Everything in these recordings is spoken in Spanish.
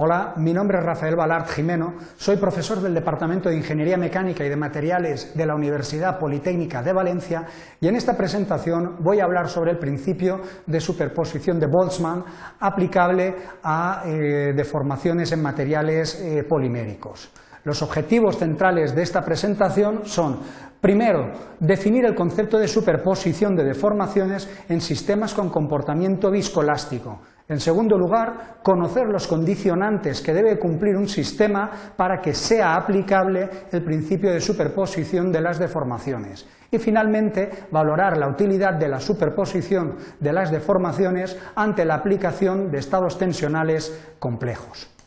Hola, mi nombre es Rafael Balart Jimeno, soy profesor del Departamento de Ingeniería Mecánica y de Materiales de la Universidad Politécnica de Valencia y en esta presentación voy a hablar sobre el principio de superposición de Boltzmann aplicable a eh, deformaciones en materiales eh, poliméricos. Los objetivos centrales de esta presentación son, primero, definir el concepto de superposición de deformaciones en sistemas con comportamiento viscoelástico. En segundo lugar, conocer los condicionantes que debe cumplir un sistema para que sea aplicable el principio de superposición de las deformaciones. Y finalmente, valorar la utilidad de la superposición de las deformaciones ante la aplicación de estados tensionales complejos.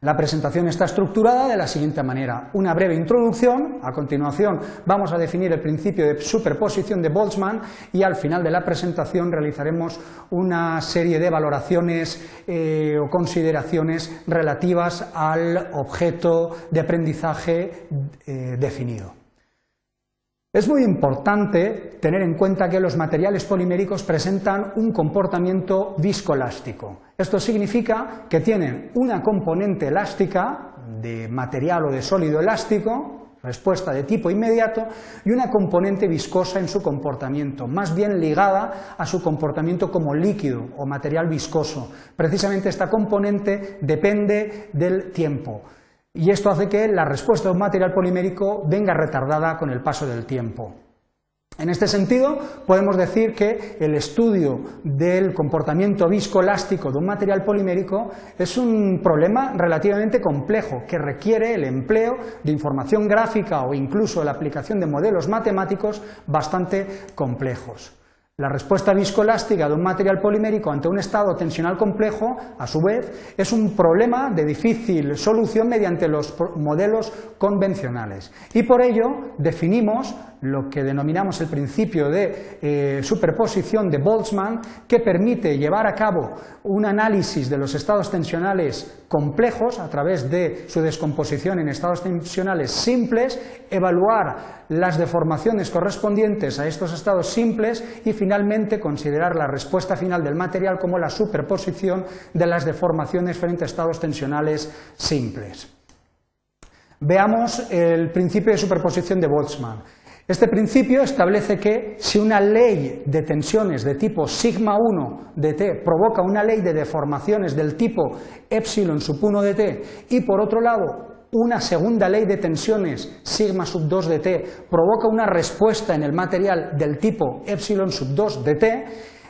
La presentación está estructurada de la siguiente manera. Una breve introducción, a continuación vamos a definir el principio de superposición de Boltzmann y al final de la presentación realizaremos una serie de valoraciones eh, o consideraciones relativas al objeto de aprendizaje eh, definido. Es muy importante tener en cuenta que los materiales poliméricos presentan un comportamiento viscoelástico. Esto significa que tienen una componente elástica de material o de sólido elástico, respuesta de tipo inmediato, y una componente viscosa en su comportamiento, más bien ligada a su comportamiento como líquido o material viscoso. Precisamente esta componente depende del tiempo y esto hace que la respuesta de un material polimérico venga retardada con el paso del tiempo. En este sentido, podemos decir que el estudio del comportamiento viscoelástico de un material polimérico es un problema relativamente complejo que requiere el empleo de información gráfica o incluso la aplicación de modelos matemáticos bastante complejos. La respuesta viscoelástica de un material polimérico ante un estado tensional complejo, a su vez, es un problema de difícil solución mediante los modelos convencionales. Y por ello definimos lo que denominamos el principio de eh, superposición de Boltzmann, que permite llevar a cabo un análisis de los estados tensionales complejos a través de su descomposición en estados tensionales simples, evaluar las deformaciones correspondientes a estos estados simples y finalmente considerar la respuesta final del material como la superposición de las deformaciones frente a estados tensionales simples. Veamos el principio de superposición de Boltzmann. Este principio establece que si una ley de tensiones de tipo sigma 1 de t provoca una ley de deformaciones del tipo epsilon sub 1 de t y por otro lado una segunda ley de tensiones sigma sub 2 de t provoca una respuesta en el material del tipo epsilon sub 2 de t,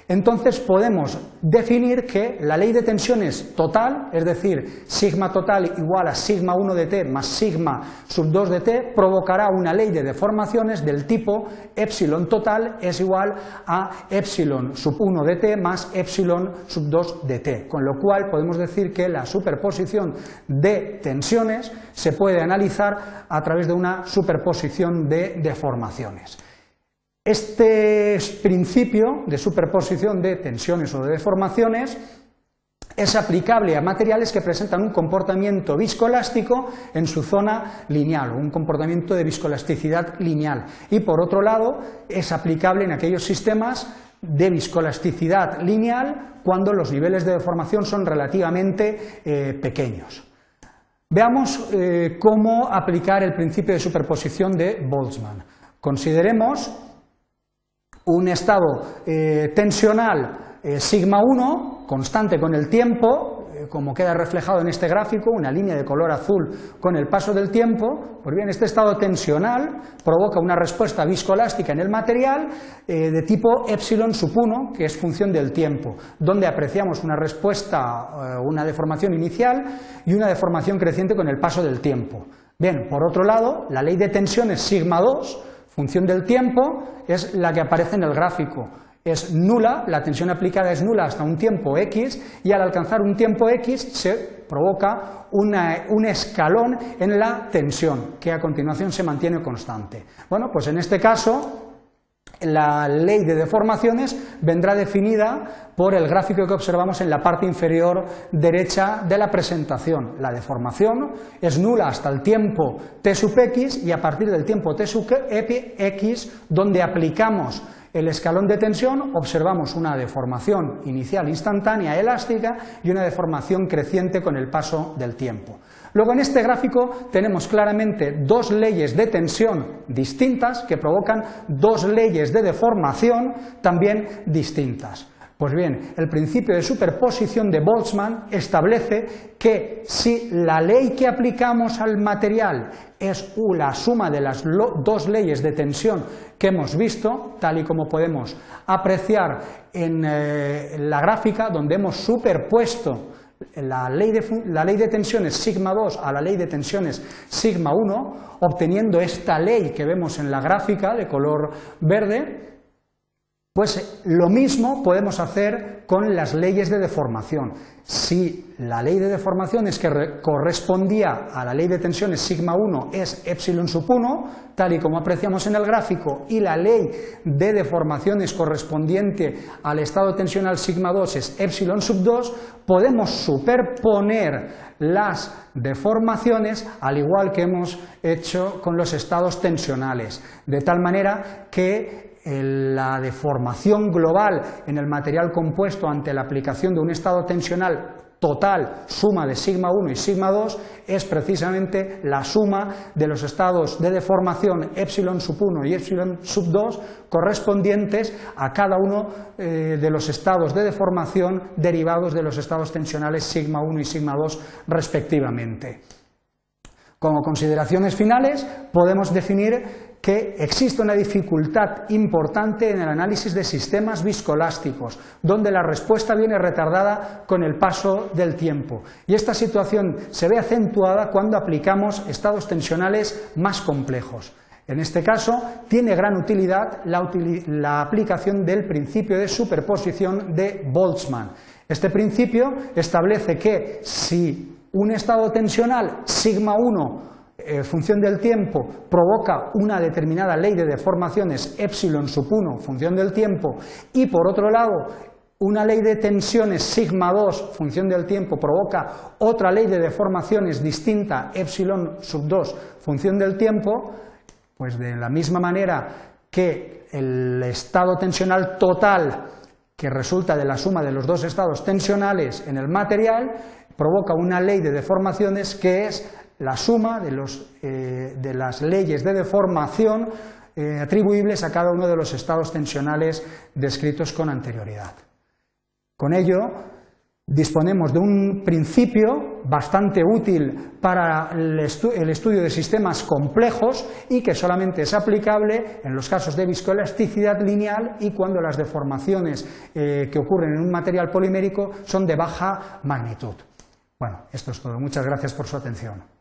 entonces podemos definir que la ley de tensiones total, es decir, sigma total igual a sigma 1 de t más sigma sub 2 de t, provocará una ley de deformaciones del tipo epsilon total es igual a epsilon sub 1 de t más epsilon sub 2 de t, con lo cual podemos decir que la superposición de tensiones se puede analizar a través de una superposición de deformaciones. Este principio de superposición de tensiones o de deformaciones es aplicable a materiales que presentan un comportamiento viscoelástico en su zona lineal, un comportamiento de viscoelasticidad lineal. Y por otro lado, es aplicable en aquellos sistemas de viscoelasticidad lineal cuando los niveles de deformación son relativamente eh, pequeños. Veamos eh, cómo aplicar el principio de superposición de Boltzmann. Consideremos un estado eh, tensional eh, sigma 1, constante con el tiempo, eh, como queda reflejado en este gráfico, una línea de color azul con el paso del tiempo, pues bien, este estado tensional provoca una respuesta viscoelástica en el material de tipo epsilon sub 1, que es función del tiempo, donde apreciamos una respuesta, una deformación inicial y una deformación creciente con el paso del tiempo. Bien, por otro lado, la ley de tensión es sigma 2, función del tiempo es la que aparece en el gráfico. Es nula, la tensión aplicada es nula hasta un tiempo x y al alcanzar un tiempo x se provoca un escalón en la tensión que a continuación se mantiene constante. Bueno, pues en este caso la ley de deformaciones vendrá definida por el gráfico que observamos en la parte inferior derecha de la presentación. La deformación es nula hasta el tiempo t sub x y a partir del tiempo t sub x, donde aplicamos el escalón de tensión observamos una deformación inicial instantánea elástica y una deformación creciente con el paso del tiempo. Luego en este gráfico tenemos claramente dos leyes de tensión distintas que provocan dos leyes de deformación también distintas. Pues bien, el principio de superposición de Boltzmann establece que si la ley que aplicamos al material es la suma de las dos leyes de tensión que hemos visto, tal y como podemos apreciar en eh, la gráfica, donde hemos superpuesto la ley, de, la ley de tensiones sigma 2 a la ley de tensiones sigma 1, obteniendo esta ley que vemos en la gráfica de color verde, pues lo mismo podemos hacer con las leyes de deformación. Si la ley de deformación es que correspondía a la ley de tensiones sigma 1 es epsilon sub 1, tal y como apreciamos en el gráfico, y la ley de deformaciones correspondiente al estado tensional sigma 2 es epsilon sub 2, podemos superponer las deformaciones al igual que hemos hecho con los estados tensionales, de tal manera que la deformación global en el material compuesto ante la aplicación de un estado tensional total, suma de sigma 1 y sigma 2, es precisamente la suma de los estados de deformación epsilon sub 1 y epsilon sub 2 correspondientes a cada uno eh, de los estados de deformación derivados de los estados tensionales sigma 1 y sigma 2 respectivamente. Como consideraciones finales, podemos definir que existe una dificultad importante en el análisis de sistemas viscolásticos, donde la respuesta viene retardada con el paso del tiempo. Y esta situación se ve acentuada cuando aplicamos estados tensionales más complejos. En este caso, tiene gran utilidad la, aplicación del principio de superposición de Boltzmann. Este principio establece que si un estado tensional sigma 1 en función del tiempo provoca una determinada ley de deformaciones epsilon sub 1 función del tiempo y por otro lado una ley de tensiones sigma 2 función del tiempo provoca otra ley de deformaciones distinta epsilon sub 2 función del tiempo pues de la misma manera que el estado tensional total que resulta de la suma de los dos estados tensionales en el material provoca una ley de deformaciones que es la suma de, eh, las leyes de deformación eh, atribuibles a cada uno de los estados tensionales descritos con anterioridad. Con ello, disponemos de un principio bastante útil para el, estudio de sistemas complejos y que solamente es aplicable en los casos de viscoelasticidad lineal y cuando las deformaciones eh, que ocurren en un material polimérico son de baja magnitud. Bueno, esto es todo. Muchas gracias por su atención.